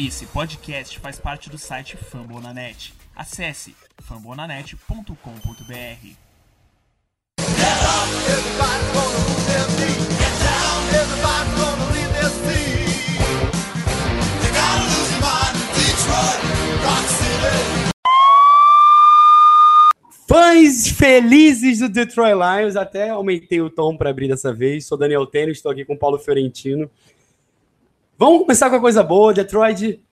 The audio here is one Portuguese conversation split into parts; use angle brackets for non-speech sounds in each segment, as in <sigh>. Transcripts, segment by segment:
Esse podcast faz parte do site Fambonanet. Acesse fambonanet.com.br. Fãs felizes do Detroit Lions, até aumentei o tom para abrir dessa vez. Sou Daniel Tênis, estou aqui com Paulo Fiorentino. Vamos começar com a coisa boa. Detroit,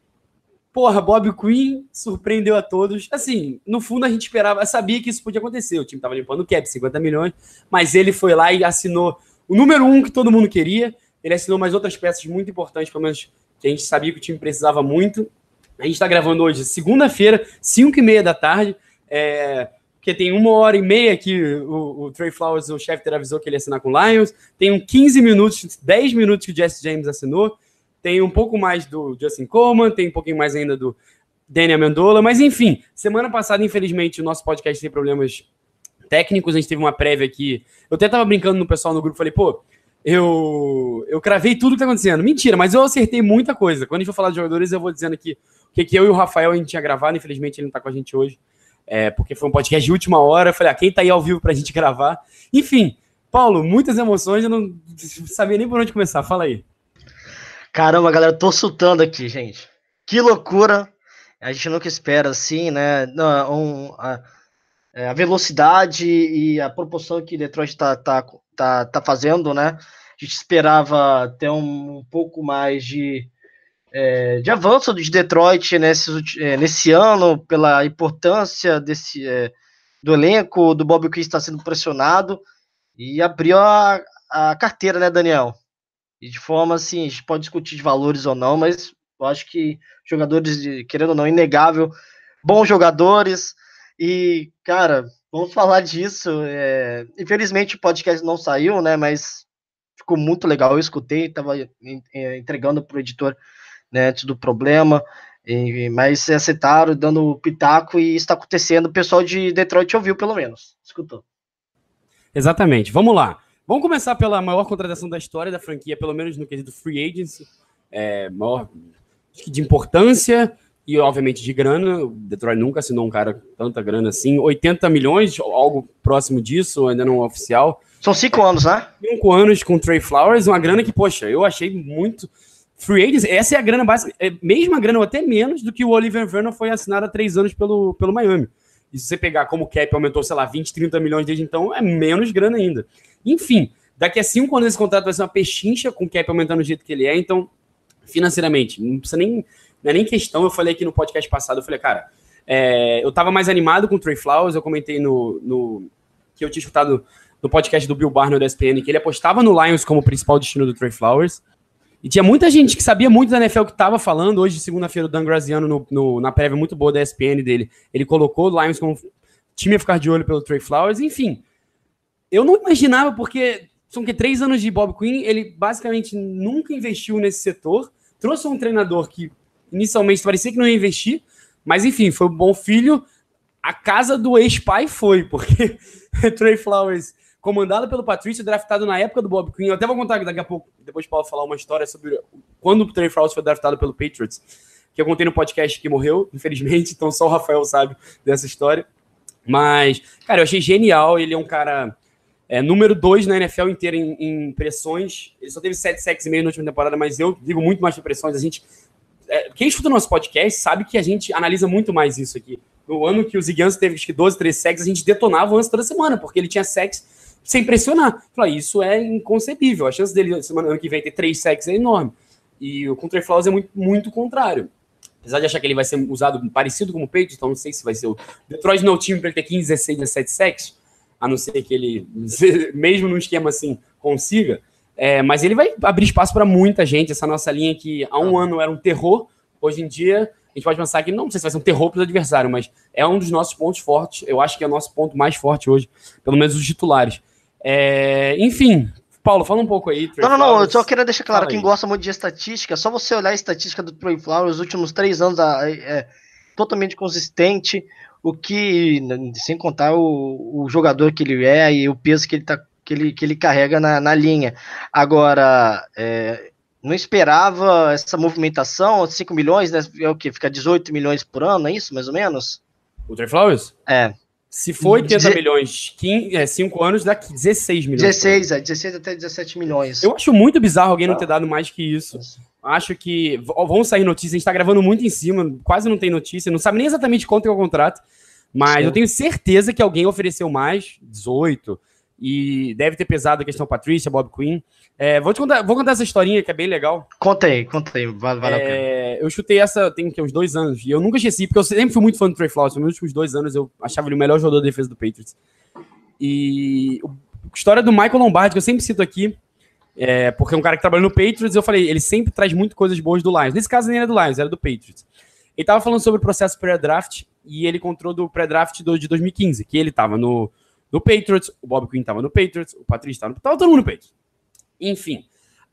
porra, Bob Quinn surpreendeu a todos. Assim, no fundo a gente esperava, sabia que isso podia acontecer. O time estava limpando o cap, 50 milhões, mas ele foi lá e assinou o número um que todo mundo queria. Ele assinou mais outras peças muito importantes, pelo menos que a gente sabia que o time precisava muito. A gente está gravando hoje, segunda-feira, 5 e meia da tarde. É, porque tem uma hora e meia que o, o Trey Flowers, o chefe, avisou que ele ia assinar com o Lions. Tem um 15 minutos, 10 minutos que o Jesse James assinou. Tem um pouco mais do Justin Coleman, tem um pouquinho mais ainda do Daniel Amendola. Mas enfim, semana passada, infelizmente, o nosso podcast tem problemas técnicos. A gente teve uma prévia aqui. Eu até tava brincando no pessoal no grupo, falei, pô, eu, eu cravei tudo que tá acontecendo. Mentira, mas eu acertei muita coisa. Quando a gente for falar de jogadores, eu vou dizendo aqui o que, que eu e o Rafael a gente tinha gravado. Infelizmente, ele não tá com a gente hoje é, porque foi um podcast de última hora. Eu falei, ah, quem tá aí ao vivo pra gente <laughs> gravar? Enfim, Paulo, muitas emoções, eu não sabia nem por onde começar. Fala aí. Caramba, galera, tô soltando aqui, gente. Que loucura! A gente nunca espera assim, né? Não, um, a, é, a, velocidade e a proporção que Detroit tá, tá, tá, tá fazendo, né? A gente esperava ter um, um pouco mais de, é, de avanço de Detroit nesse, é, nesse ano, pela importância desse, é, do elenco, do Bob Quinn está sendo pressionado, e abriu a, a carteira, né, Daniel? E de forma assim, a gente pode discutir de valores ou não, mas eu acho que jogadores, de, querendo ou não, inegável, bons jogadores, e, cara, vamos falar disso. É, infelizmente o podcast não saiu, né, mas ficou muito legal, eu escutei, estava entregando para o editor né, do problema, e, mas aceitaram, dando pitaco, e está acontecendo. O pessoal de Detroit ouviu, pelo menos, escutou. Exatamente, vamos lá. Vamos começar pela maior contratação da história da franquia, pelo menos no quesito free agency, é, maior de importância e, obviamente, de grana. O Detroit nunca assinou um cara tanta grana assim. 80 milhões, algo próximo disso, ainda não é oficial. São cinco anos, né? Cinco anos com o Trey Flowers, uma grana que, poxa, eu achei muito free agents, essa é a grana básica, é mesma grana ou até menos do que o Oliver Vernon foi assinado há três anos pelo, pelo Miami. E se você pegar como o cap aumentou, sei lá, 20, 30 milhões desde então, é menos grana ainda. Enfim, daqui a cinco anos esse contrato vai ser uma pechincha com o cap aumentando do jeito que ele é, então, financeiramente, não precisa nem, não é nem questão, eu falei aqui no podcast passado, eu falei, cara, é, eu tava mais animado com o Trey Flowers, eu comentei no, no que eu tinha escutado no podcast do Bill Barner da ESPN, que ele apostava no Lions como principal destino do Trey Flowers, e tinha muita gente que sabia muito da NFL que estava falando. Hoje, segunda-feira, o Dan Graziano, no, no, na prévia muito boa da ESPN dele, ele colocou o Lions como time a ficar de olho pelo Trey Flowers. Enfim, eu não imaginava, porque são que três anos de Bob Quinn, ele basicamente nunca investiu nesse setor. Trouxe um treinador que inicialmente parecia que não ia investir, mas enfim, foi um bom filho. A casa do ex-pai foi, porque <laughs> Trey Flowers comandado pelo Patrício, draftado na época do Bob Quinn. Eu até vou contar daqui a pouco, depois de Paulo falar uma história sobre quando o Trey Flowers foi draftado pelo Patriots, que eu contei no podcast que morreu, infelizmente, então só o Rafael sabe dessa história. Mas, cara, eu achei genial. Ele é um cara é, número dois na NFL inteira em, em pressões. Ele só teve sete sacks e meio na última temporada, mas eu digo muito mais de pressões. A gente, é, quem escuta o nosso podcast sabe que a gente analisa muito mais isso aqui. No ano que o Zigans teve acho que 12, 13 sacks, a gente detonava o Hans toda semana, porque ele tinha sacks sem pressionar. Falar, isso é inconcebível. A chance dele semana ano que vem ter três sacks é enorme. E o Trey Flowers é muito, muito contrário. Apesar de achar que ele vai ser usado parecido como o Patriots, então não sei se vai ser o Detroit não é o time para ele ter 15, 16, 17 sacks, a não ser que ele, <laughs> mesmo num esquema assim, consiga. É, mas ele vai abrir espaço para muita gente. Essa nossa linha que há um ano era um terror, hoje em dia a gente pode pensar que não sei se vai ser um terror para o adversário, mas é um dos nossos pontos fortes. Eu acho que é o nosso ponto mais forte hoje, pelo menos os titulares. É, enfim, Paulo, fala um pouco aí. Trey não, não, não, eu só queria deixar claro, fala quem aí. gosta muito de estatística, só você olhar a estatística do Trey Flowers, os últimos três anos é, é totalmente consistente, o que, sem contar o, o, jogador que ele é e o peso que ele, tá, que ele, que ele carrega na, na linha. Agora, é, não esperava essa movimentação, 5 milhões, né? É o que? Fica 18 milhões por ano, é isso, mais ou menos? O Trey Flowers? É, Se for 80 Deze- milhões, 5 anos, dá 16 milhões. 16, é, 16 até 17 milhões. Eu acho muito bizarro alguém não ter dado mais que isso. Acho que vão sair notícias, a gente tá gravando muito em cima, quase não tem notícia, não sabe nem exatamente quanto é o contrato, mas Sim. eu tenho certeza que alguém ofereceu mais, 18, e deve ter pesado a questão Patrícia, Bob Quinn. É, vou, te contar, vou contar essa historinha que é bem legal. Conta aí, conta aí, vale, vale a pena. É, eu chutei essa tem que, uns dois anos, e eu nunca esqueci, porque eu sempre fui muito fã do Trey Flowers, nos últimos dois anos eu achava ele o melhor jogador de defesa do Patriots. E o- história do Michael Lombardi, que eu sempre cito aqui, é, porque é um cara que trabalha no Patriots, eu falei, ele sempre traz muito coisas boas do Lions. Nesse caso nem era do Lions, era do Patriots. Ele tava falando sobre o processo pré-draft, e ele encontrou do pré-draft de 2015, que ele tava no, no Patriots, o Bob Quinn tava no Patriots, o Patrício tava no... Tava todo mundo no Patriots. Enfim,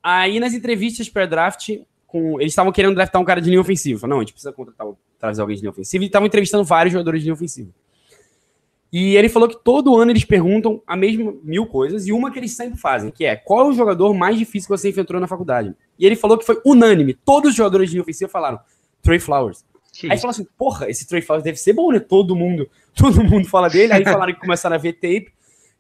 aí nas entrevistas pré-draft, com, eles estavam querendo draftar um cara de linha ofensiva. Falaram, não, a gente precisa contratar, trazer alguém de linha ofensiva. E estavam entrevistando vários jogadores de linha ofensiva. E ele falou que todo ano eles perguntam a mesma mil coisas, e uma que eles sempre fazem, que é qual é o jogador mais difícil que você enfrentou na faculdade? E ele falou que foi unânime. Todos os jogadores de linha ofensiva falaram Trey Flowers. Que Aí falou assim, porra, esse Trey Flowers deve ser bom, né? Todo mundo, <laughs> todo mundo fala dele. Aí falaram que começaram a ver tape.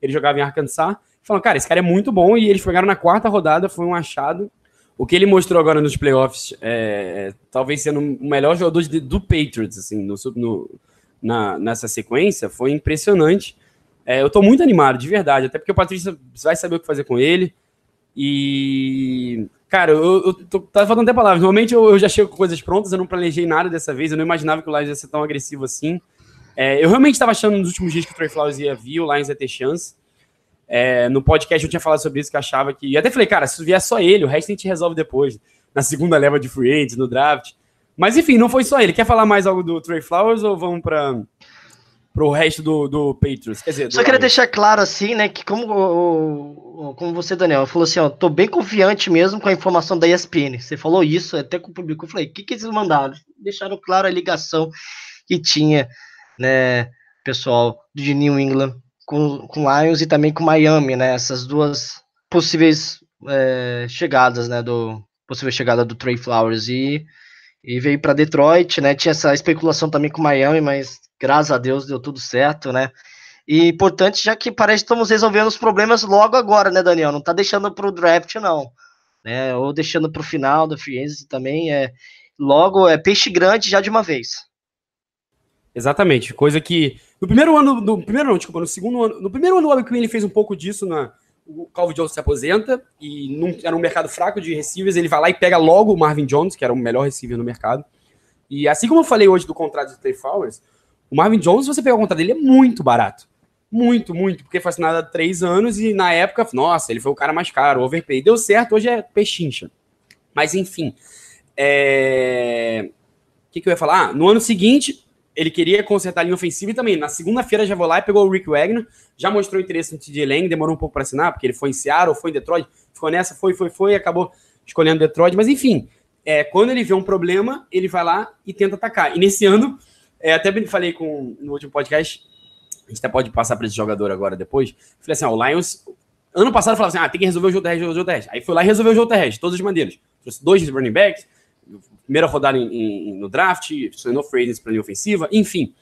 Ele jogava em Arkansas. Falaram, cara, esse cara é muito bom. E eles pegaram na quarta rodada, foi um achado. O que ele mostrou agora nos playoffs, é, talvez sendo o melhor jogador de- do Patriots, assim, no, no- na- nessa sequência, foi impressionante. É, eu tô muito animado, de verdade, até porque o Patrícia vai saber o que fazer com ele. E, cara, eu, eu tô, tava faltando até palavras. Normalmente eu, eu já chego com coisas prontas, eu não planejei nada dessa vez, eu não imaginava que o Lions ia ser tão agressivo assim. É, eu realmente estava achando nos últimos dias que o Trey Flowers ia vir, o Lions ia ter chance. É, no podcast eu tinha falado sobre isso, que achava que. E até falei, cara, se vier só ele, o resto a gente resolve depois, na segunda leva de free agents, no draft. Mas enfim, não foi só ele. Quer falar mais algo do Trey Flowers ou vamos para o resto do, do Patriots? Quer dizer, Só queria Lions? deixar claro assim, né, que como, o- o- como você, Daniel, falou assim, ó, tô bem confiante mesmo com a informação da ESPN. Você falou isso, até com o público. Eu falei, o que, que eles mandaram? Deixaram claro a ligação que tinha, né, pessoal de New England com, com Lions e também com Miami, né? Essas duas possíveis é, chegadas, né, do possível chegada do Trey Flowers e e veio para Detroit, né? Tinha essa especulação também com Miami, mas graças a Deus deu tudo certo, né? E importante, já que parece que estamos resolvendo os problemas logo agora, né, Daniel? Não tá deixando para o draft, não. Né? Ou deixando para o final da free também. É, logo, é peixe grande já de uma vez. Exatamente, coisa que no primeiro ano, no primeiro não, desculpa, no segundo ano, no primeiro ano o Quinn ele fez um pouco disso na o Calvin Jones se aposenta e não, era um mercado fraco de receivers, ele vai lá e pega logo o Marvin Jones, que era o melhor receiver no mercado. E assim como eu falei hoje do contrato de Trey Flowers, o Marvin Jones, se você pegar o contrato dele, é muito barato. Muito, muito, porque foi assinado há três anos e na época, nossa, ele foi o cara mais caro, overpay. Deu certo, hoje é pechincha. Mas enfim, é... o que, que eu ia falar? Ah, no ano seguinte, ele queria consertar a linha ofensiva e também, na segunda-feira já vou lá e pegou o Rick Wagner, já mostrou interesse no TJ Lang, demorou um pouco para assinar, porque ele foi em Seattle, foi em Detroit, ficou nessa, foi, foi, foi, acabou escolhendo Detroit, mas enfim, é, quando ele vê um problema, ele vai lá e tenta atacar. E nesse ano, é, até falei com, no último podcast, a gente até pode passar para esse jogador agora depois, falei assim, ó, o Lions, ano passado falava assim, ah, tem que resolver o jogo terrestre, o jogo terrestre. Aí foi lá e resolveu o jogo terrestre, de todas as maneiras. Trouxe dois running backs, primeira rodada em, em- no draft, acionou free para linha ofensiva, enfim.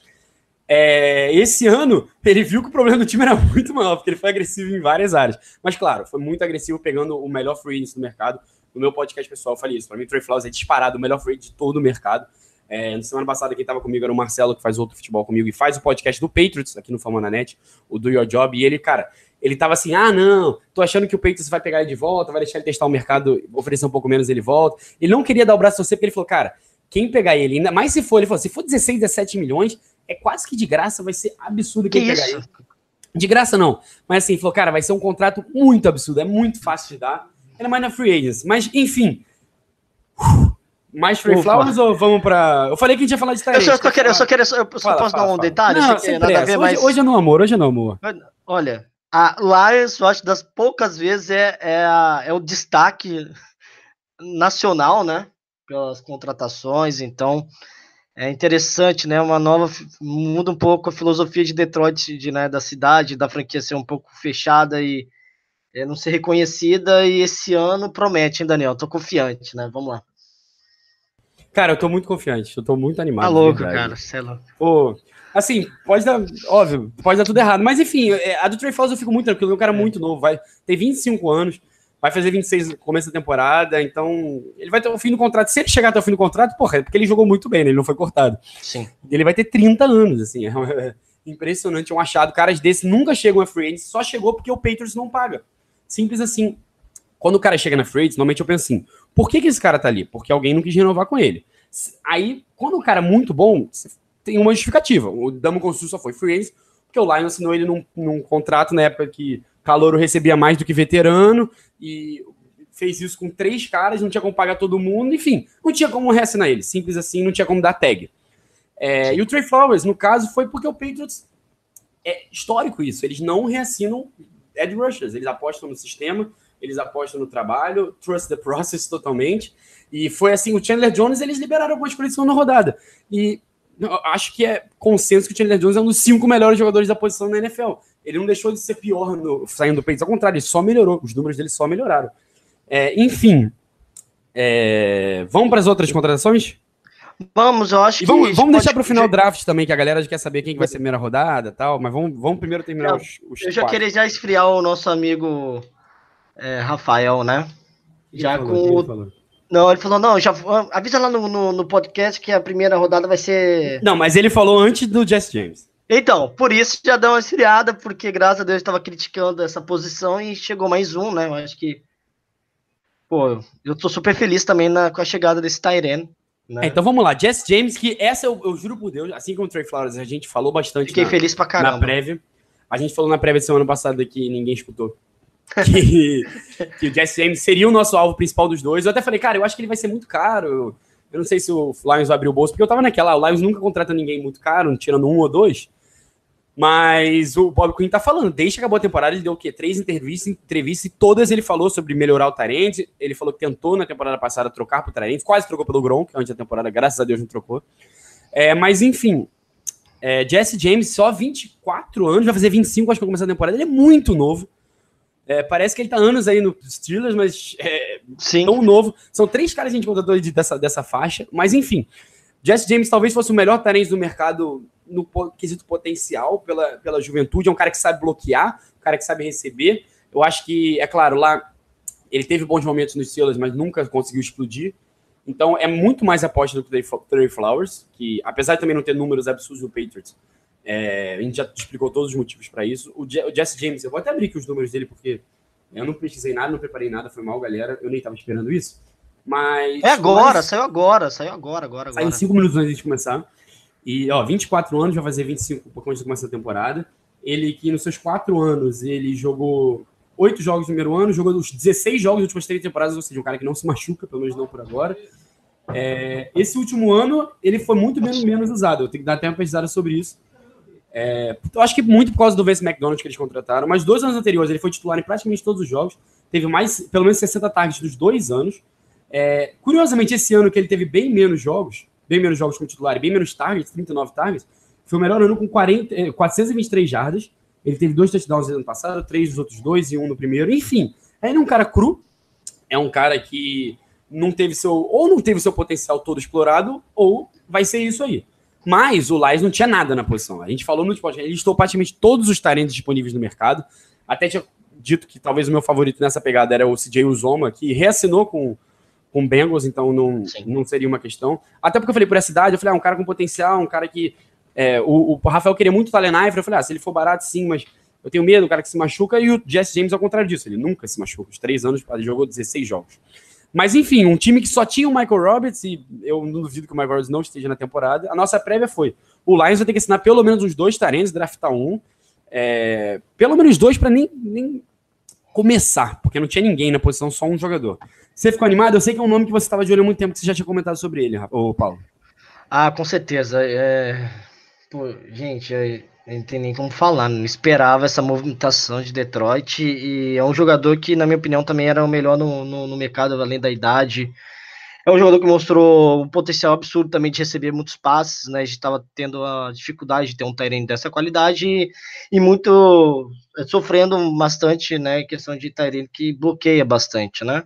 É, esse ano, <laughs> ele viu que o problema do time era muito maior, porque ele foi agressivo em várias áreas. Mas, claro, foi muito agressivo pegando o melhor free agent do mercado. No meu podcast pessoal, eu falei isso. Para mim, o Trey Flowers é disparado o melhor free agent de todo o mercado. É, na semana passada, quem estava comigo era o Marcelo, que faz outro futebol comigo e faz o podcast do Patriots aqui no Fama na Net, o Do Your Job. E ele, cara, ele tava assim: ah, não, tô achando que o Patriots vai pegar ele de volta, vai deixar ele testar o mercado, oferecer um pouco menos, ele volta. Ele não queria dar o braço a você, porque ele falou, cara, quem pegar ele, ainda mais se for, ele falou, se for 16, 17 milhões, é quase que de graça, vai ser absurdo Que quem pegar isso? ele. De graça não, mas assim, falou, cara, vai ser um contrato muito absurdo, é muito fácil de dar, ainda mais na Free Agents. Mas, enfim, mais Free Ufa. Flowers ou vamos pra... Eu falei que a gente ia falar de Eu Tyrese. só, só quer queria, eu só queria, eu só Fala, posso fala, dar um fala. detalhe? Não, sem hoje, hoje é no amor, hoje é no amor. olha, a Lions, eu acho das poucas vezes é, é, a- é o destaque nacional, né? Pelas contratações, então é interessante, né? Uma nova muda um pouco a filosofia de Detroit, de, né, da cidade, da franquia ser um pouco fechada e, é, não ser reconhecida e esse ano promete, hein, Daniel? Tô confiante, né? Vamos lá. Cara, eu tô muito confiante, eu tô muito animado. Tá louco, verdade. cara. Sei lá. Pô, assim, pode dar, óbvio, pode dar tudo errado, mas enfim, é, a do Trey Flowers eu fico muito tranquilo, é um cara muito novo, vai ter 25 anos, vai fazer 26 no começo da temporada, então ele vai ter o fim do contrato. Se ele chegar até o fim do contrato, porra, é porque ele jogou muito bem, né? Ele não foi cortado. Sim. Ele vai ter 30 anos, assim, é, é impressionante, é um achado. Caras desses nunca chegam a free só chegou porque o Patriots não paga. Simples assim. Quando o cara chega na free normalmente eu penso assim, por que, que esse cara tá ali? Porque alguém não quis renovar com ele. Aí, quando o cara é muito bom, tem uma justificativa. O Damo Consul só foi free agent, porque o Lions assinou ele num, num contrato na época que Calouro recebia mais do que veterano, e fez isso com três caras, não tinha como pagar todo mundo, enfim, não tinha como reassinar ele. Simples assim, não tinha como dar tag. É, e o Trey Flowers, no caso, foi porque o Patriots é histórico isso. Eles não reassinam Ed Rushers, eles apostam no sistema, eles apostam no trabalho, trust the process totalmente. E foi assim, o Chandler Jones, eles liberaram algumas coleções na rodada. E acho que é consenso que o Chandler Jones é um dos cinco melhores jogadores da posição na NFL. Ele não deixou de ser pior no, saindo do Patriots, ao contrário, ele só melhorou, os números dele só melhoraram. É, enfim, é, vamos para as outras contratações? Vamos, eu acho E que. vamos, vamos deixar para o final o draft também, que a galera já quer saber quem que vai ser a primeira rodada e tal, mas vamos, vamos primeiro terminar Não, os, os Eu já queria já esfriar o nosso amigo é, Rafael, né? Quem Já falou? com? Não, ele falou, não, já avisa lá no, no, no podcast que a primeira rodada vai ser. Não, mas ele falou antes do Jess James. Então, por isso já deu uma esfriada, porque graças a Deus estava criticando essa posição e chegou mais um, né? Eu acho que. Pô, eu tô super feliz também na, com a chegada desse Tyren. Né? É, então vamos lá, Jess James, que essa eu, eu juro por Deus, assim como o Trey Flowers, a gente falou bastante Fiquei na, feliz pra na caramba. prévia. A gente falou na prévia de semana passada que ninguém escutou. <laughs> Que, que o Jesse James seria o nosso alvo principal dos dois. Eu até falei, cara, eu acho que ele vai ser muito caro. Eu não sei se o Lions vai abrir o bolso, porque eu tava naquela, o Lions nunca contrata ninguém muito caro, tirando um ou dois. Mas o Bob Quinn tá falando, desde que acabou a temporada, ele deu o quê? Três entrevistas, entrevistas e todas ele falou sobre melhorar o Tarente. Ele falou que tentou na temporada passada trocar pro Tarente, quase trocou pelo Gronk antes da temporada, graças a Deus não trocou. É, mas enfim, é, Jesse James, só 24 anos, vai fazer 25, acho que vai começar a temporada. Ele é muito novo. É, parece que ele tá anos aí no Steelers, mas é Sim. tão novo. São três caras que a gente contratou de- dessa, dessa faixa, mas enfim. Jesse James talvez fosse o melhor talento do mercado no quesito potencial, pela, pela juventude. É um cara que sabe bloquear, um cara que sabe receber. Eu acho que, é claro, lá ele teve bons momentos nos Steelers, mas nunca conseguiu explodir. Então é muito mais aposta do que o Trey- Flowers, que apesar de também não ter números absurdos no Patriots, é, a gente já explicou todos os motivos para isso. O, Je- o Jesse James, eu vou até abrir aqui os números dele, porque eu não pesquisei nada, não preparei nada, foi mal, galera. Eu nem estava esperando isso. Mas. É agora, mas- saiu agora, saiu agora, agora, Sai em agora. 5 minutos antes de começar. E, ó, 24 anos, vai fazer 25 um pouco antes de começar a temporada. Ele que nos seus 4 anos, ele jogou 8 jogos no primeiro ano, jogou os 16 jogos nas últimas 3 temporadas, ou seja, um cara que não se machuca, pelo menos não por agora. É, esse último ano, ele foi muito menos, menos usado. Eu tenho que dar até uma pesquisada sobre isso. É, eu acho que muito por causa do Vince McDonald que eles contrataram, mas dois anos anteriores ele foi titular em praticamente todos os jogos, teve mais, pelo menos 60 targets dos dois anos. É, curiosamente, esse ano que ele teve bem menos jogos, bem menos jogos como titular e bem menos targets, 39 targets, foi o melhor ano com 40, eh, 423 jardas. Ele teve dois touchdowns no ano passado, três dos outros dois e um no primeiro. Enfim, ele é um cara cru, é um cara que não teve seu, ou não teve seu potencial todo explorado, ou vai ser isso aí. Mas o Lions não tinha nada na posição. A gente falou no podcast, ele listou praticamente todos os talentos disponíveis no mercado. Até tinha dito que talvez o meu favorito nessa pegada era o CJ Uzoma, que reassinou com com o Bengals, então não, Sim. não seria uma questão. Até porque eu falei por essa idade, eu falei, ah, um cara com potencial, um cara que. é, o, o Rafael queria muito o Talen Ivory, eu falei, ah, se ele for barato, sim, mas eu tenho medo, um cara que se machuca, e o Jesse James ao contrário disso, ele nunca se machuca. Os três anos, ele jogou 16 jogos. Mas enfim, um time que só tinha o Michael Roberts, e eu não duvido que o Michael Roberts não esteja na temporada. A nossa prévia foi: o Lions vai ter que assinar pelo menos uns dois tarentos, draftar um. é, pelo menos dois para nem, nem começar, porque não tinha ninguém na posição, só um jogador. Você ficou animado? Eu sei que é um nome que você estava de olho há muito tempo, que você já tinha comentado sobre ele, ô Paulo. Ah, com certeza. É... Pô, gente, é... não tem nem como falar. Não esperava essa movimentação de Detroit. E é um jogador que, na minha opinião, também era o melhor no, no, no mercado, além da idade. É um jogador que mostrou um potencial absurdo também de receber muitos passes, né? A gente estava tendo a dificuldade de ter um Tyrene dessa qualidade e, e muito é, sofrendo bastante, né? Questão de Tyrene que bloqueia bastante, né?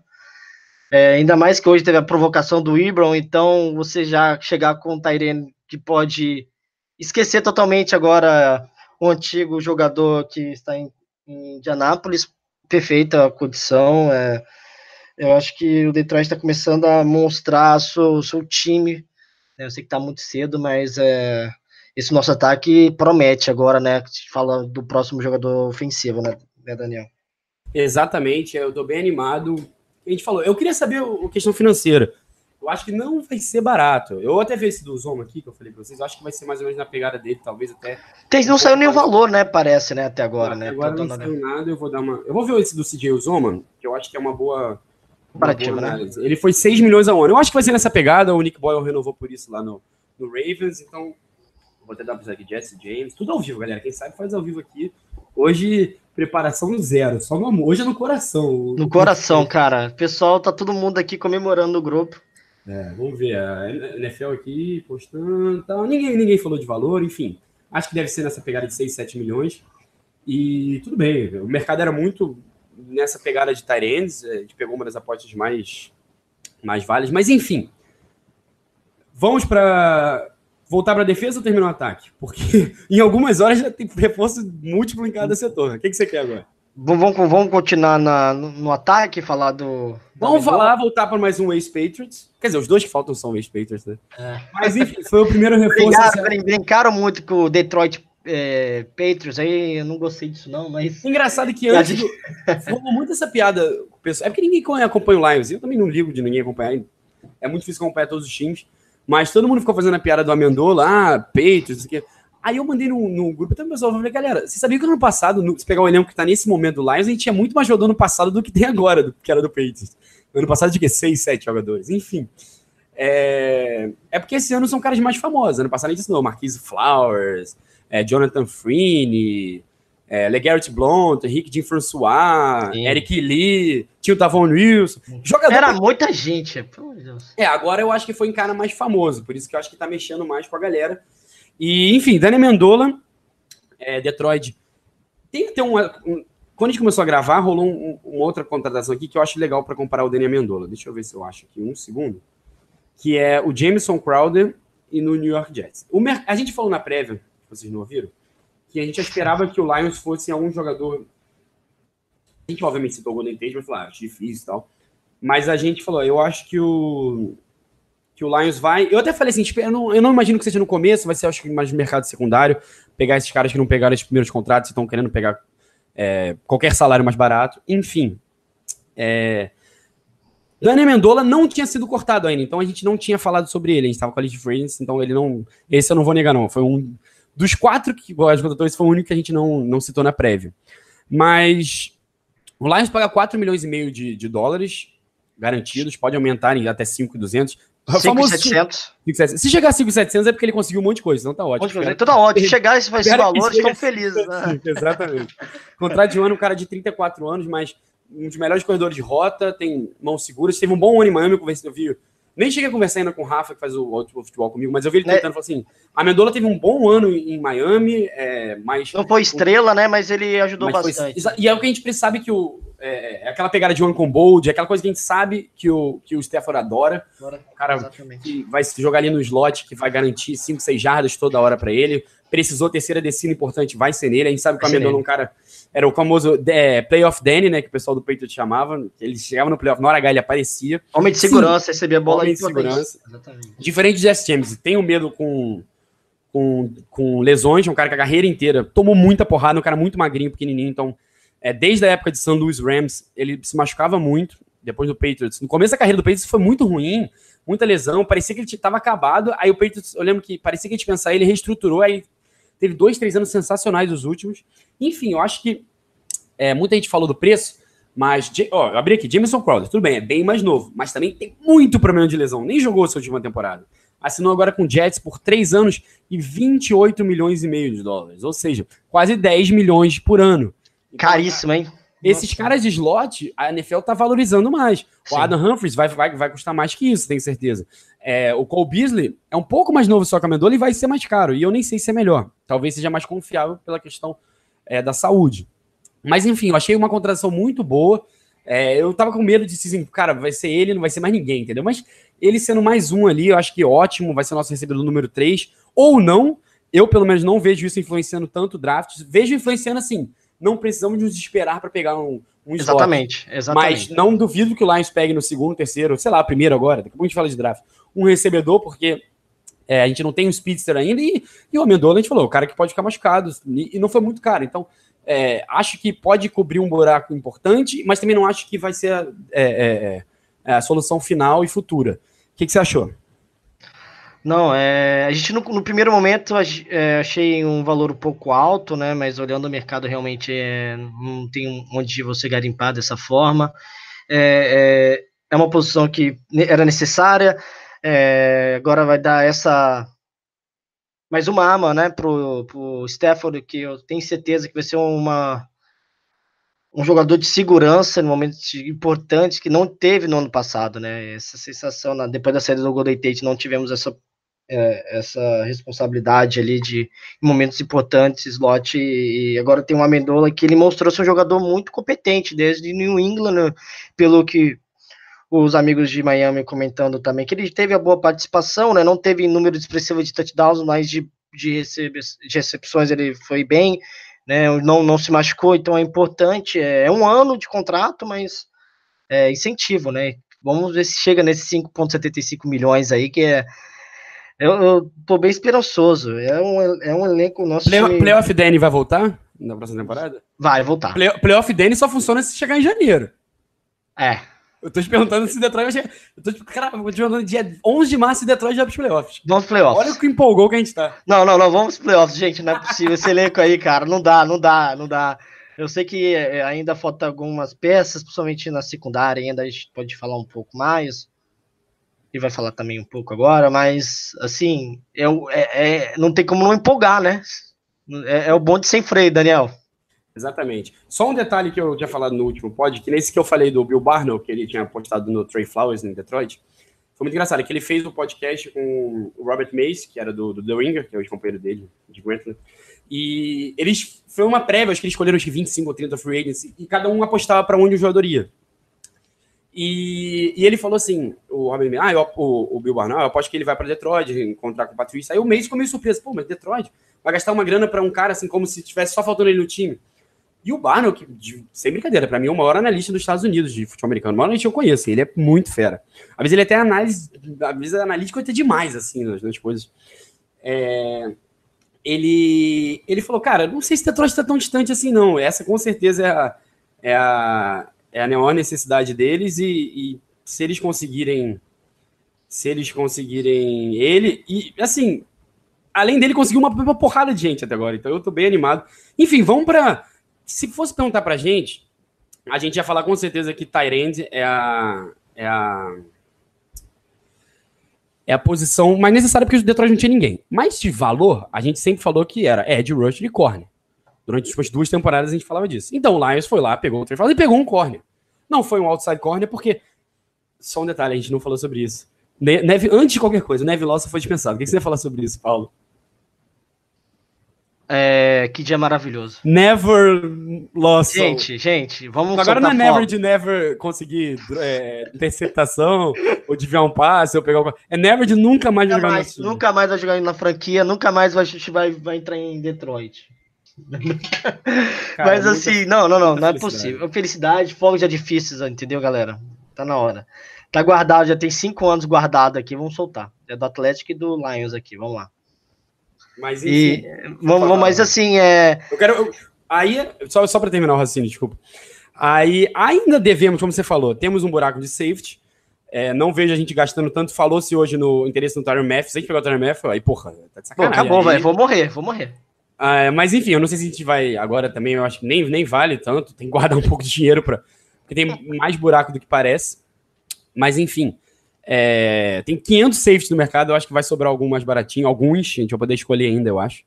É, ainda mais que hoje teve a provocação do Ibron, então você já chegar com um Tyrene que pode esquecer totalmente agora o antigo jogador que está em, em Indianápolis, perfeita condição. É, eu acho que o Detroit está começando a mostrar o seu, seu time. Né? Eu sei que está muito cedo, mas é, esse nosso ataque promete agora, né? Fala do próximo jogador ofensivo, né, né Daniel? Exatamente, eu estou bem animado. A gente falou, eu queria saber a questão financeira. Eu acho que não vai ser barato. Eu até vi esse do Zoma aqui, que eu falei pra vocês, eu acho que vai ser mais ou menos na pegada dele, talvez até. Tem, não saiu nenhum valor, né? Parece, né? Até agora, né? Agora não saiu nada, eu vou dar uma. Eu vou ver esse do CJ Uzoma, que eu acho que é uma boa. boa né? análise. Ele foi 6 milhões ao ano. Eu acho que vai ser nessa pegada, o Nick Boyle renovou por isso lá no, no Ravens, então. Vou até dar uma aqui, Jesse James, tudo ao vivo, galera. Quem sabe faz ao vivo aqui. Hoje, preparação zero, só no amor. Hoje é no coração. No coração, cara. Pessoal, tá todo mundo aqui comemorando no grupo. É, vamos ver. A NFL aqui postando tal. Ninguém, ninguém falou de valor, enfim. Acho que deve ser nessa pegada de 6, 7 milhões. E tudo bem. O mercado era muito nessa pegada de Tyrands. A gente pegou uma das apostas mais, mais válidas. Mas enfim. Vamos para. Voltar para a defesa ou terminar o ataque? Porque <laughs> em algumas horas já tem reforço múltiplo em cada setor. O que, que você quer agora? Vamos, vamos, continuar na- no, ataque, falar do. Vamos falar, voltar para mais um ex-Patriots. Quer dizer, os dois que faltam são ex-Patriots, né? É. Mas enfim, foi o primeiro <laughs> reforço. Brincaram, brin- brincaram muito com o Detroit é, Patriots aí, eu não gostei disso, não, mas. Engraçado que antes do... rolou muito essa piada. pessoal- É porque ninguém acompanha o Lions. Eu também não ligo de ninguém acompanhar. É muito difícil acompanhar todos os times. Mas todo mundo ficou fazendo a piada do Amendola, ah, Patriots, não sei o quê. Aí eu mandei no, no grupo, o pessoal falou, galera, você sabia que no ano passado, no, se pegar o elenco que tá nesse momento do Lions, a gente tinha muito mais jogador no passado do que tem agora, do, que era do Patriots. No ano passado, de que? Seis, sete jogadores. Enfim. É, é porque esse ano são caras mais famosos. Ano passado a gente ensinou Marquise Flowers, é, Jonathan Freeney, é, LeGarrette Blount, Rick Jim François, Sim. Eric Lee, tio Tavon Wilson. Jogador Era muita gente, pelo amor de Deus. é, agora eu acho que foi em cara mais famoso, por isso que eu acho que tá mexendo mais com a galera. E, enfim, Dani Mendola, é, Detroit. Tem que ter uma. um- quando a gente começou a gravar, rolou um- uma outra contratação aqui que eu acho legal para comparar o Dani Mendola. Deixa eu ver se eu acho aqui, um segundo. Que é o Jameson Crowder e no New York Jets. O a gente falou na prévia, vocês não ouviram, que a gente esperava que o Lions fosse algum jogador. A gente, obviamente, citou o Golden Tate, mas falou, ah, acho difícil e tal. Mas a gente falou, eu acho que o que o Lions vai. Eu até falei assim, tipo, eu não, eu não imagino que seja no começo, vai ser, acho que mais mercado secundário, pegar esses caras que não pegaram os primeiros contratos e estão querendo pegar é, qualquer salário mais barato. Enfim. É... Dani Amendola não tinha sido cortado ainda, então a gente não tinha falado sobre ele. A gente estava com a lista free então ele não. Esse eu não vou negar, não. Foi um. Dos quatro que igual contratou, esse foi o único que a gente não, não citou na prévia. Mas o Lions paga 4 milhões e meio de, de dólares garantidos, pode aumentar em até 5,200. O famoso 5,700. 5,700. Se chegar a 5,700 é porque ele conseguiu um monte de coisa, então tá ótimo. É toda hora. Se chegar esse, esse valor, estão felizes. Né? <laughs> Exatamente. Contrato de um ano, um cara de 34 anos, mas um dos melhores corredores de rota, tem mãos seguras, teve um bom ano em Miami, eu conversei, eu vi. Nem cheguei a conversar ainda com o Rafa, que faz o ótimo futebol comigo, mas eu vi ele Né? tentando, falou assim, a Mendola teve um bom ano em Miami, é, mas... Não foi estrela, né? Mas ele ajudou mas foi- bastante. exa- e é o que a gente sabe que o... É, é aquela pegada de one com bold, é aquela coisa que a gente sabe que o, que o Stafford adora, Agora, o cara Exatamente. que vai se jogar ali no slot, que vai garantir 5, 6 jardas toda hora pra ele. Precisou terceira descida importante, vai ser nele. A gente sabe que o Amendola é um cara. Era o famoso é, playoff Danny, né? Que o pessoal do Patriot chamava. Ele chegava no playoff, na hora H ele aparecia. Homem de Sim. segurança, recebia a bola Homem de segurança. Exatamente. Diferente de Jesse James, tem um medo com, com, com lesões. É um cara que a carreira inteira tomou muita porrada, um cara muito magrinho, pequenininho. Então, é, desde a época de St. Louis Rams, ele se machucava muito. Depois do Patriots. No começo da carreira do Patriots foi muito ruim, muita lesão. Parecia que ele estava acabado. Aí o Patriots, eu lembro que parecia que a gente pensar, ele reestruturou. Aí teve dois, três anos sensacionais os últimos. Enfim, eu acho que é, muita gente falou do preço, mas, ó, eu abri aqui, Jameson Crowder, tudo bem, é bem mais novo, mas também tem muito problema de lesão, nem jogou a sua última temporada. Assinou agora com o Jets por três anos e 28 milhões e meio de dólares, ou seja, quase 10 milhões por ano. Então, Caríssimo, hein? Esses Nossa. caras de slot, a NFL tá valorizando mais. O Sim. Adam Humphries vai, vai, vai custar mais que isso, tenho certeza. É, o Cole Beasley é um pouco mais novo só que a Amendola e vai ser mais caro. E eu nem sei se é melhor. Talvez seja mais confiável pela questão é, da saúde. Mas enfim, eu achei uma contratação muito boa. É, eu tava com medo de assim, cara, vai ser ele, não vai ser mais ninguém, entendeu? Mas ele sendo mais um ali, eu acho que ótimo, vai ser nosso recebedor número 3. Ou não, eu pelo menos não vejo isso influenciando tanto o draft. Vejo influenciando assim, não precisamos nos esperar para pegar um, um slot. Exatamente, exatamente. Mas não duvido que o Lions pegue no segundo, terceiro, sei lá, primeiro agora, daqui a pouco a gente fala de draft, um recebedor, porque é, a gente não tem um speedster ainda, e, e o Amendola, a gente falou, o cara que pode ficar machucado, e, e não foi muito caro. Então, é, acho que pode cobrir um buraco importante, mas também não acho que vai ser a, é, é, é, a solução final e futura. O que, que você achou? Não, é, a gente no, no primeiro momento é, achei um valor um pouco alto, né? Mas olhando o mercado realmente é, não tem onde você garimpar dessa forma. É, é, é uma posição que era necessária. é, agora vai dar essa mais uma arma, né? Pro, pro que eu tenho certeza que vai ser uma um jogador de segurança em momentos importantes que não teve no ano passado, né? Essa sensação, na- depois da saída do Golden Tate, não tivemos essa, é, essa responsabilidade ali de em momentos importantes, slot, e, agora tem um Amendola que ele mostrou ser um jogador muito competente desde New England, pelo que os amigos de Miami comentando também, que ele teve a boa participação, né? Não teve número expressivo de touchdowns, mas de, de, recebe, de recepções ele foi bem, né? Não, não se machucou, então é importante. É, é um ano de contrato, mas é incentivo, né? Vamos ver se chega nesses 5,75 milhões aí, que é. Eu, eu tô bem esperançoso. É um, é um elenco nosso. Play, time- playoff Danny vai voltar na próxima temporada? Vai voltar. Play, playoff Danny só funciona se chegar em janeiro. É. Eu tô te perguntando se Detroit vai chegar. Eu tô te, cara, eu tô te perguntando dia 11 de março se Detroit vai pros playoffs. Vamos pros playoffs. Olha o que empolgou que a gente tá. Não, não, não, vamos pros playoffs, gente. Não é possível. Esse elenco aí, cara, não dá, não dá, não dá. Eu sei que é, ainda falta algumas peças, principalmente na secundária, ainda a gente pode falar um pouco mais. E vai falar também um pouco agora, mas assim, o- é- é- não tem como não empolgar, né? É, é o bonde sem freio, Daniel. Exatamente. Só um detalhe que eu tinha falado no último pod, que nesse que eu falei do Bill Barnell, que ele tinha postado no Trey Flowers em Detroit, foi muito engraçado, que ele fez o podcast com o Robert Mace, que era do, do The Ringer, que é o ex-companheiro dele, de Grantland, e eles, foi uma prévia, acho que eles escolheram que 25 ou 30 free agents, e cada um apostava para onde o jogador ia. E, e ele falou assim, o Mace, ah, eu, o, o Bill Barnell, eu aposto que ele vai para Detroit, encontrar com o Patrícia. Aí o Mace ficou meio surpreso, pô, mas Detroit vai gastar uma grana para um cara assim, como se tivesse só faltando ele no time. E o Barnell, que, de- sem brincadeira, pra mim é o maior analista dos Estados Unidos de futebol americano. O maior analista eu conheço, ele é muito fera. Às vezes ele até análise, às vezes é analítico até demais, assim, nas, nas coisas. É, ele, ele falou, cara, não sei se Detroit está tão distante assim, não. Essa com certeza é a, é a, é a maior necessidade deles e, e se eles conseguirem se eles conseguirem ele, e assim, além dele conseguiu uma, uma porrada de gente até agora, então eu tô bem animado. Enfim, vamos pra. Se fosse perguntar pra gente, a gente ia falar com certeza que Tyrande é a. É a. É a posição mais necessária porque o Detroit não tinha ninguém. Mas de valor, a gente sempre falou que era Ed Rush e corner. Durante as duas temporadas a gente falava disso. Então o Lions foi lá, pegou o Trey Flowers e pegou um corner. Não foi um outside corner porque. Só um detalhe, a gente não falou sobre isso. Ne- Neve, antes de qualquer coisa, Neve Lawson foi dispensado. O que você ia falar sobre isso, Paulo? É, que dia maravilhoso. Never Lawson. Gente, gente, vamos Agora não é never de never conseguir é, interceptação <laughs> ou de ver um passe ou pegar o... É never de nunca mais Nunca jogar mais, nunca mais vai jogar na franquia, nunca mais vai, vai, vai entrar em Detroit. <laughs> Cara, Mas muita- assim, não, não, não, não é possível. Felicidade, fogos de artifícios, entendeu, galera? Tá na hora. Tá guardado, já tem cinco anos guardado aqui, vamos soltar. É do Atlético e do Lions aqui, vamos lá. Mas E vamos, falar. mas assim, é. eu quero... eu- aí, só, só para terminar o raciocínio, desculpa. Aí, ainda devemos, como você falou, temos um buraco de safety. É, não vejo a gente gastando tanto. Falou-se hoje no interesse no Tyron Matthews. Se a gente pegar o Tyron Matthews, aí, porra, tá de Bom, sacanagem. acabou, Aí- velho. Vou morrer, vou morrer. Ah, mas enfim, eu não sei se a gente vai agora também, eu acho que nem, nem vale tanto, tem que guardar um pouco de dinheiro para porque tem mais buraco do que parece. Mas enfim, é, tem 500 safeties no mercado, eu acho que vai sobrar algum mais baratinho, alguns, a gente vai poder escolher ainda, eu acho.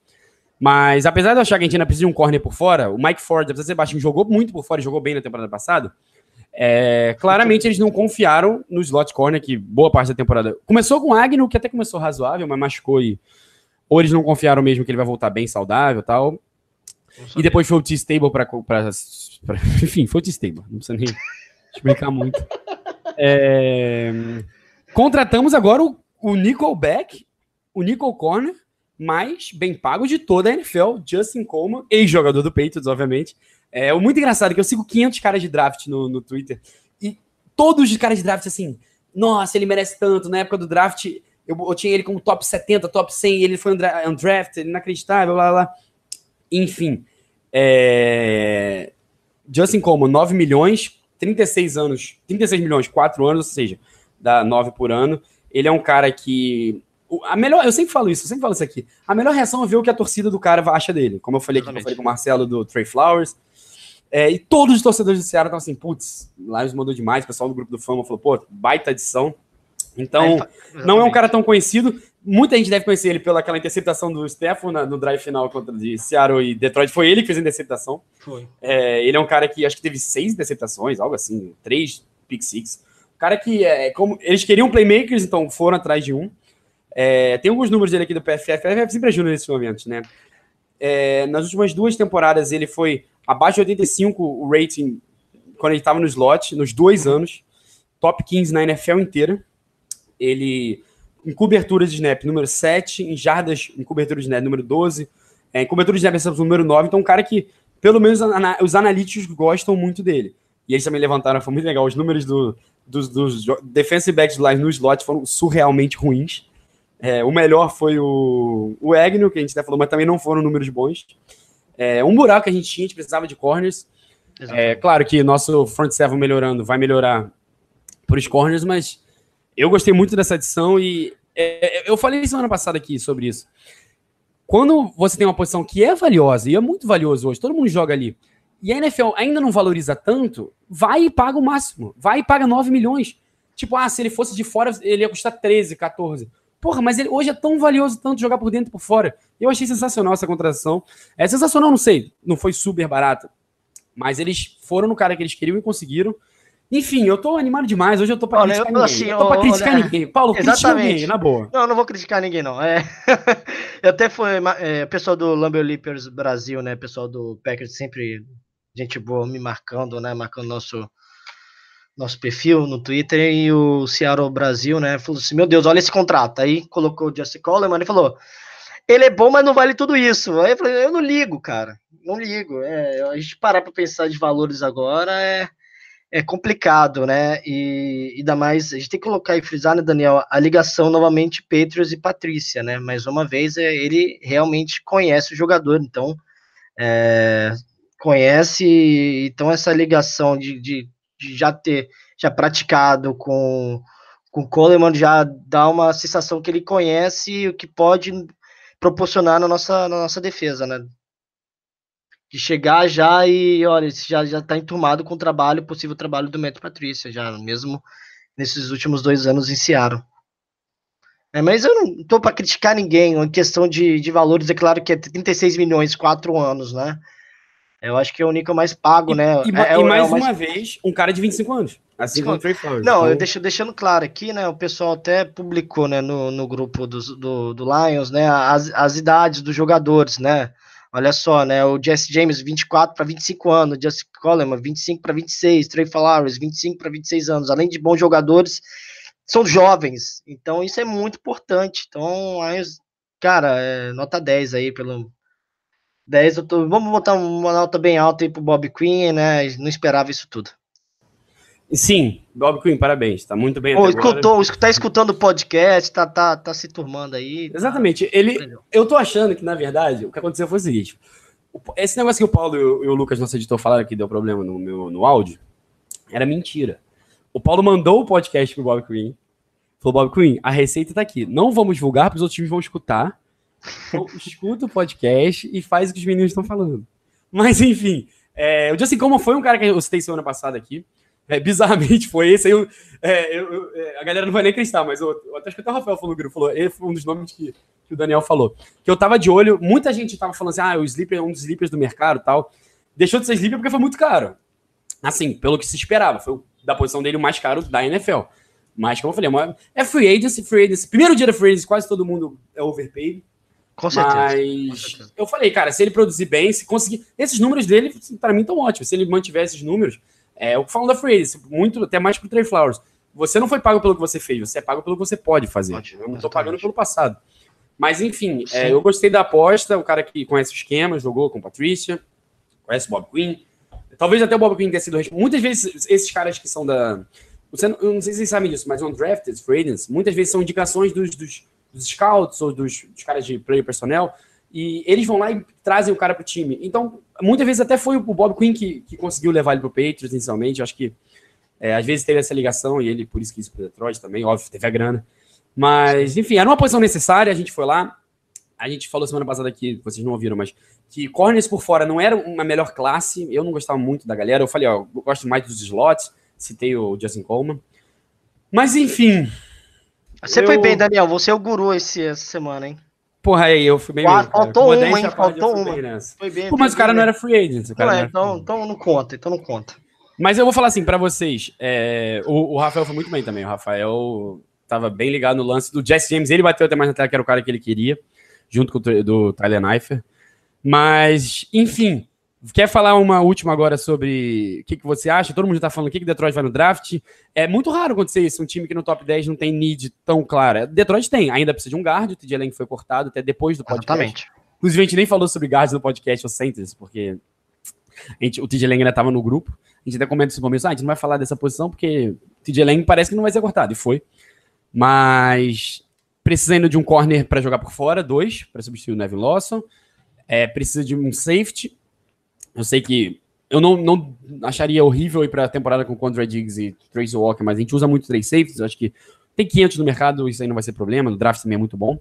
Mas apesar de eu achar que a Argentina precisa de um corner por fora, o Mike Ford, apesar de ser baixinho, jogou muito por fora e jogou bem na temporada passada. É, claramente eles não confiaram no slot corner, que boa parte da temporada. Começou com o Agnew, que até começou razoável, mas machucou e. Ou eles não confiaram mesmo que ele vai voltar bem saudável e tal. E depois foi o T-Stable para. <laughs> Enfim, foi o T-Stable. Não precisa nem explicar muito. <laughs> É, contratamos agora o, o Nickelback, o Nickel Corner, mais bem pago de toda a NFL, Justin Coleman, ex-jogador do Patriots, obviamente. É o muito engraçado que eu sigo 500 caras de draft no, no Twitter e todos os caras de draft assim, nossa, ele merece tanto. Na época do draft, eu, eu tinha ele como top 70, top 100, e ele foi undra- undrafted, inacreditável, blá blá. blá. Enfim, é... Justin Coleman, 9 milhões, 36 anos, 36 milhões, 4 anos, ou seja, dá 9 por ano. Ele é um cara que. A melhor, eu sempre falo isso, eu sempre falo isso aqui. A melhor reação é ver o que a torcida do cara acha dele. Como eu falei aqui, eu falei com o Marcelo do Trey Flowers. É, e todos os torcedores do Ceará estavam assim, putz, Lions mandou demais. O pessoal do grupo do Fama falou, pô, baita adição. Então, não é um cara tão conhecido. Muita gente deve conhecer ele pela aquela interceptação do Stefan no drive final contra de Seattle e Detroit. Foi ele que fez a interceptação. Foi. É, ele é um cara que acho que teve seis interceptações, algo assim, três pick six. Um cara que é como eles queriam playmakers, então foram atrás de um. É, tem alguns números dele aqui do PFF, PFF sempre ajuda nesses momentos, né? É, nas últimas duas temporadas ele foi abaixo de 85 o rating quando ele estava no slot, nos dois anos, top 15 na NFL inteira. Ele em cobertura de snap número 7, em jardas em cobertura de snap número 12, é, em cobertura de snap recepção número 9, então um cara que pelo menos os analíticos gostam muito dele. E eles também levantaram, foi muito legal, os números do, dos, dos defensive backs do Lions no slot foram surrealmente ruins. É, o melhor foi o, o Agnew, que a gente até falou, mas também não foram números bons. É, um buraco que a gente tinha, a gente precisava de corners. É claro que nosso front seven melhorando vai melhorar por os corners, mas eu gostei muito dessa adição e é, eu falei semana passada aqui sobre isso. Quando você tem uma posição que é valiosa e é muito valioso hoje, todo mundo joga ali, e a NFL ainda não valoriza tanto, vai e paga o máximo. Vai e paga 9 milhões. Tipo, ah, se ele fosse de fora, ele ia custar 13, 14. Porra, mas ele hoje é tão valioso tanto jogar por dentro e por fora. Eu achei sensacional essa contratação. É sensacional, não sei, não foi super barata. Mas eles foram no cara que eles queriam e conseguiram. Enfim, eu tô animado demais. Hoje eu tô pra Olha, criticar eu- ninguém. assim, eu tô pra criticar olha, ninguém. Paulo, critica exatamente. alguém, na boa. Não, eu não vou criticar ninguém, não. É... <laughs> eu até foi é, pessoal do Lumber Leapers Brasil, né? Pessoal do Packers sempre gente boa me marcando, né? Marcando nosso nosso perfil no Twitter e o Seattle Brasil, né? Falou assim: Meu Deus, olha esse contrato. Aí colocou o Justin Coleman e falou: Ele é bom, mas não vale tudo isso. Aí eu falei: Eu não ligo, cara. Não ligo. É, a gente parar para pensar de valores agora é é complicado, né? E ainda mais, a gente tem que colocar e frisar, né, Daniel, a ligação novamente Patriots e Patrícia, né? Mais uma vez, é, ele realmente conhece o jogador, então é, conhece, então essa ligação de, de, de já ter já praticado com com Coleman já dá uma sensação que ele conhece o que pode proporcionar na nossa, na nossa defesa, né? De chegar já e, olha, já já está enturmado com o trabalho, possível trabalho do Matt Patrícia, já mesmo nesses últimos dois anos em Seattle. É, mas eu não tô para criticar ninguém, em questão de, de valores, é claro que é 36 milhões, quatro anos, né? Eu acho que é o Nico mais pago, né? E, É- é e é mais mais- uma vez, um cara de 25 anos. Assim como o Trey Flowers. Não, Então, eu deixo, deixando claro aqui, né? O pessoal até publicou, né, no, no grupo dos- do, do Lions, né, as, as idades dos jogadores, né? Olha só, né? O Jesse James, 24 para 25 anos, Jesse Coleman, 25 para 26, Trey Flowers, 25 para 26 anos. Além de bons jogadores, são jovens. Então, isso é muito importante. Então, Lions, cara, é, nota 10 aí pelo. 10, eu tô, vamos botar uma nota bem alta aí pro Bob Quinn, né? Não esperava isso tudo. Sim, Bob Quinn, parabéns. Tá muito bem agora. escutou, escu- tá escutando o podcast, tá, tá, tá se turmando aí. tá- Exatamente. Ele, eu tô achando que, na verdade, o que aconteceu foi o seguinte. Esse negócio que o Paulo e o, e o Lucas, nosso editor, falaram que deu problema no meu no áudio, era mentira. O Paulo mandou o podcast pro Bob Quinn. Falou, Bob Quinn, a receita tá aqui. Não vamos divulgar, porque os outros times vão escutar. Então, <laughs> escuta o podcast e faz o que os meninos estão falando. Mas, enfim, é, o Justin Coleman foi um cara que eu citei semana passada aqui. É, bizarramente foi esse. aí Eu, é, eu- eu- é, a galera não vai nem acreditar, mas eu, até acho que até o Rafael falou no grupo, falou, ele foi um dos nomes que, que o Daniel falou. Que eu tava de olho, muita gente tava falando assim, ah, o Sleeper é um dos Sleepers do mercado e tal. Deixou de ser Sleeper porque foi muito caro. Assim, pelo que se esperava. Foi da posição dele o mais caro da NFL. Mas, como eu falei, é é free agency, free agency. Primeiro dia da free agency, quase todo mundo é overpaid. Com certeza. Com Mas certeza. eu falei, cara, se ele produzir bem, se conseguir. Esses números dele, para mim, estão ótimos. Se ele mantiver esses números, é o que falam da Free Agency, muito, até mais pro Trey Flowers. Você não foi pago pelo que você fez, você é pago pelo que você pode fazer. Pode, eu não exatamente. pagando pelo passado. Mas, enfim, é, eu gostei da aposta. O cara que conhece o esquema, jogou com Patrícia, conhece o Bob Quinn. Talvez até o Bob Quinn tenha sido. Muitas vezes, esses caras que são da. Você, não- eu não sei se vocês sabem disso, mas undrafted free agents, muitas vezes são indicações dos, dos, dos scouts ou dos, dos caras de player personnel, e eles vão lá e trazem o cara pro time. Então, muitas vezes até foi o Bob Quinn que, que conseguiu levar ele pro Patriots inicialmente. Eu acho que é, às vezes teve essa ligação e ele por isso quis ir pro Detroit também, óbvio, teve a grana. Mas, enfim, era uma posição necessária, a gente foi lá. A gente falou semana passada aqui, vocês não ouviram, mas que corners por fora não era uma melhor classe. Eu não gostava muito da galera. Eu falei, ó, eu gosto mais dos slots. Citei o Justin Coleman. Mas, enfim, Você eu- foi bem, Daniel. Você é o guru esse, essa semana, hein? Porra, aí eu fui bem. Qua- mesmo, cara. faltou uma, hein? Faltou uma. bem. Foi bem. Pô, mas o cara não era free agent. O cara Não não é, então, então não conta, então não conta. Mas eu vou falar assim pra vocês. é, o, o Rafael foi muito bem também. O Rafael tava bem ligado no lance do Jesse James. Ele bateu até mais na tela que era o cara que ele queria, junto com o do Tyler Neifert. Mas, enfim, quer falar uma última agora sobre o que, que você acha? Todo mundo já tá falando o que, Detroit vai no draft. É muito raro acontecer isso. Um time que no top 10 não tem need tão clara. Detroit tem, ainda precisa de um guard. O TJ Lang foi cortado até depois do podcast. Exatamente. Inclusive, a gente nem falou sobre guards no podcast ou centers, porque a gente, o TJ Lang ainda estava no grupo. A gente até comenta isso no começo, ah, a gente não vai falar dessa posição porque o TJ Lang parece que não vai ser cortado, e foi. Mas precisa ainda de um corner para jogar por fora, dois, para substituir o Nevin Lawson. É, precisa de um safety. Eu sei que eu não, não acharia horrível ir para a temporada com Condra Diggs e Tracy Walker, mas a gente usa muito três safeties. Eu acho que tem 500 no mercado, isso aí não vai ser problema. No draft também é muito bom.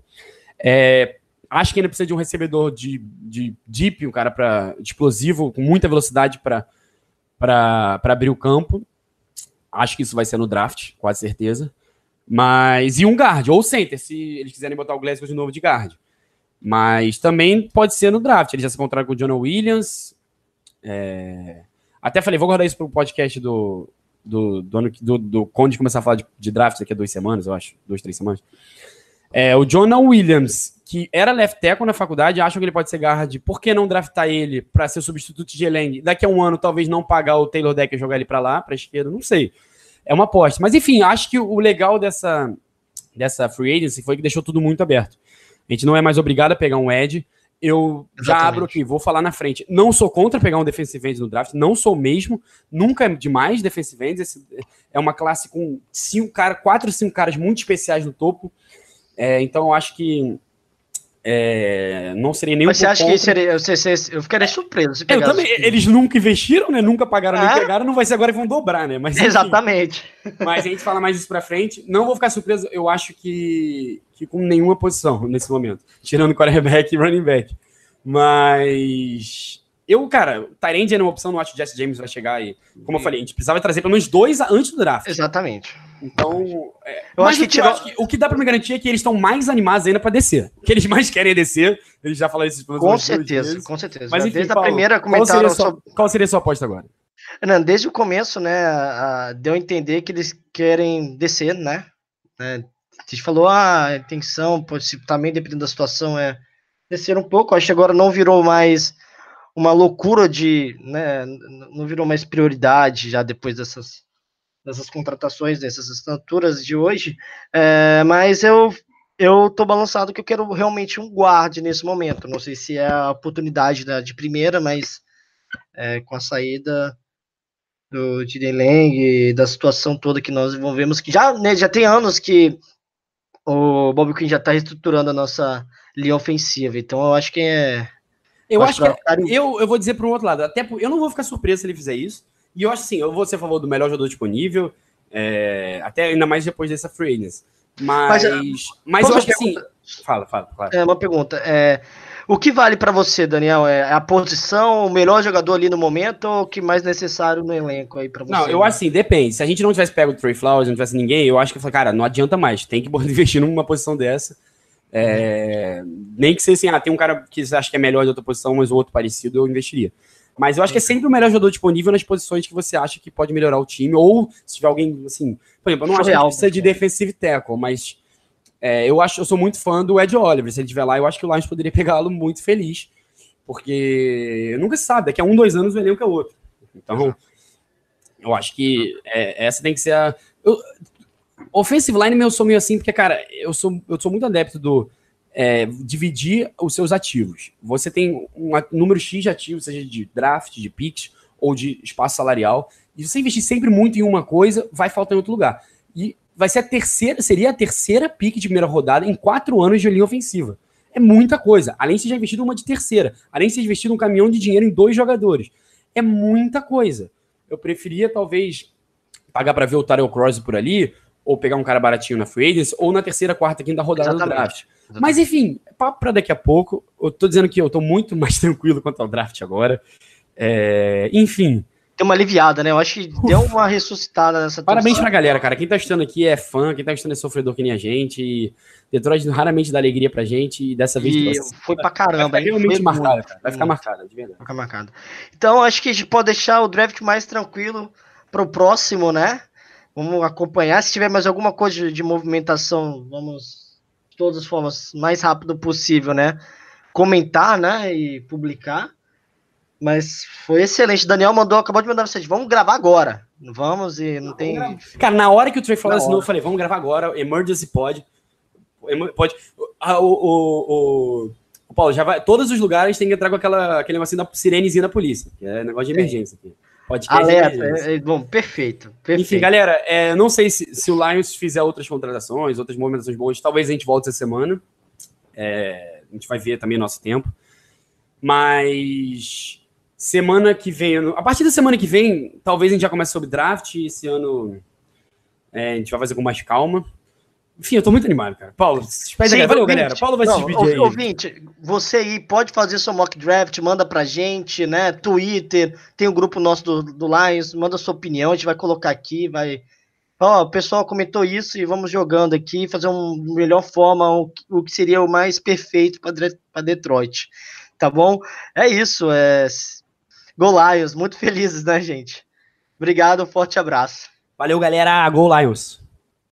É, acho que ainda precisa de um recebedor de, de deep, um cara para explosivo, com muita velocidade para abrir o campo. Acho que isso vai ser no draft, quase certeza. Mas, e um guard, ou center, se eles quiserem botar o Glasgow de novo de guard. Mas também pode ser no draft. Eles já se encontraram com o Jonah Williams. É, Até falei, vou guardar isso para o podcast do, do, do, ano do, do Conde começar a falar de, de draft daqui a duas semanas, eu acho. Duas, três semanas. É, o Jonah Williams, que era left tackle na faculdade, acham que ele pode ser guard. Por que não draftar ele para ser substituto de Lang? Daqui a um ano, talvez não pagar o Taylor Decker e jogar ele para lá, para esquerda, não sei. É uma aposta. Mas enfim, acho que o legal dessa, dessa free agency foi que deixou tudo muito aberto. A gente não é mais obrigado a pegar um edge. Eu já Exatamente. abro aqui, vou falar na frente. Não sou contra pegar um defensive end no draft, não sou mesmo. Nunca é demais defensive ends. Esse é uma classe com cinco cara, quatro, cinco caras muito especiais no topo. É, então eu acho que é, não seria nem Mas um você acha que contra. seria. Você, você- eu ficaria surpreso se Eu pegasse também, isso. eles nunca investiram, né? Nunca pagaram nem É. pegaram, não vai ser agora que vão dobrar, né? Mas, enfim. Exatamente. <laughs> Mas a gente fala mais disso pra frente. Não vou ficar surpreso, eu acho que, que com nenhuma posição nesse momento. Tirando quarterback e running back. Mas. Eu, cara, Tyrande é uma opção, não acho que o Jesse James vai chegar aí. Como eu falei, a gente precisava trazer pelo menos dois antes do draft. Exatamente. Então. é, Eu mas acho o que eu tirou- acho que- o que dá pra me garantir é que eles estão mais animados ainda pra descer. O que eles mais querem é descer. Eles já falaram isso Com certeza, com certeza. Mas enfim, Desde a Paulo, primeira qual seria, comentaram a sua, sobre. qual seria a sua aposta agora? Não, desde o começo, né, a- deu a entender que eles querem descer, né? né? A gente falou, ah, a intenção, pode ser, também dependendo da situação, é descer um pouco. Acho que agora não virou mais uma loucura de, né, não virou mais prioridade já depois dessas, dessas contratações, dessas assinaturas de hoje. É, mas eu eu tô balançado que eu quero realmente um guarde nesse momento. Não sei se é a oportunidade da, de primeira, mas é, com a saída do e da situação toda que nós envolvemos, que já, né, já tem anos que o Bob Quinn já está reestruturando a nossa linha ofensiva. Então eu acho que é. Eu acho que pra é- eu, eu vou dizer para um outro lado. Até eu não vou ficar surpreso se ele fizer isso. E eu acho assim, eu vou ser a favor do melhor jogador disponível, é, até ainda mais depois dessa free agency. Mas, Mas, mas, eu acho que assim. Fala, fala, claro. É uma pergunta. É, o que vale para você, Daniel? É a posição, o melhor jogador ali no momento ou o que mais necessário no elenco aí para você? Não, eu acho assim, depende. Se a gente não tivesse pego o Trey Flowers, não tivesse ninguém, eu acho que eu falei, cara, não adianta mais. Tem que <laughs> investir numa posição dessa. É, nem que seja assim, ah, tem um cara que você acha que é melhor de outra posição, mas o outro parecido, eu investiria. Mas eu acho que é sempre o melhor jogador disponível nas posições que você acha que pode melhorar o time, ou se tiver alguém, assim, por exemplo, eu não acho que Real, precisa de né? defensive tackle, mas é, eu acho, eu sou muito fã do Ed Oliver. Se ele estiver lá, eu acho que o Lions poderia <laughs> pegá-lo muito feliz, porque nunca se sabe, daqui a um, dois anos o elenco é outro. Então, eu acho que é, essa tem que ser a. Eu, offensive line, eu sou meio assim, porque, cara, eu sou, eu sou muito adepto do é, dividir os seus ativos. Você tem um número X de ativos, seja de draft, de picks ou de espaço salarial, e se você investir sempre muito em uma coisa, vai faltar em outro lugar. E vai ser a terceira, seria a terceira pick de primeira rodada em quatro anos de linha ofensiva. É muita coisa. Além de você já investido uma de terceira, além de você investido um caminhão de dinheiro em dois jogadores. É muita coisa. Eu preferia, talvez, pagar para ver o Tyrell Cross por ali, ou pegar um cara baratinho na free agency, ou na terceira, quarta, quinta rodada do Exatamente. Mas enfim, papo pra daqui a pouco. Eu tô dizendo que eu tô muito <laughs> mais tranquilo quanto ao draft agora. É, enfim, Deu uma aliviada, né? Eu acho que deu uma ressuscitada nessa parabéns pra galera, cara. Quem tá assistindo aqui é fã, quem tá assistindo é sofredor que nem a gente. E Detroit raramente dá alegria pra gente, e dessa vez E foi pra vai caramba, hein? realmente marcada, cara. Vai ficar marcada, de verdade. Vai ficar marcado. Então, acho que a gente pode deixar o draft mais tranquilo pro próximo, né? Vamos acompanhar. Se tiver mais alguma coisa de, de movimentação, vamos, todas as formas, mais rápido possível, né? Comentar, né? E publicar. Mas foi excelente. Daniel mandou, acabou de mandar mensagem. Vamos gravar agora. Vamos e não tem. Cara, na hora que o Trey assinou, hora. eu falei, vamos gravar agora, Emergency Pod. Emo- Pode. Ah, o, o, o, o Paulo, já vai. Todos os lugares tem que entrar com aquela, aquele negocinho da sirenezinha da polícia, que é negócio de emergência aqui. Podcast Alerta. emergência. É, é, bom, perfeito. perfeito. Enfim, galera, é, não sei se, se o Lions fizer outras contratações, outras movimentações boas, talvez a gente volte essa semana. É, a gente vai ver também nosso tempo. Mas semana que vem, a partir da semana que vem, talvez a gente já comece sobre draft. Esse ano é, a gente vai fazer com mais calma. Enfim, eu tô muito animado, cara. Paulo, despede Sim. Valeu, ouvinte. galera. Paulo vai se Não, despedir aí. ou- Ouvinte, você aí pode fazer seu mock draft, manda pra gente, né? Twitter, tem o grupo nosso do, do Lions, manda sua opinião, a gente vai colocar aqui, vai. Ó, o pessoal comentou isso e vamos jogando aqui, fazer uma melhor forma, o, que- o que seria o mais perfeito para Detroit. Tá bom? É isso. É... Go Lions, muito felizes, né, gente? Obrigado, um forte abraço. Valeu, galera. Go Lions.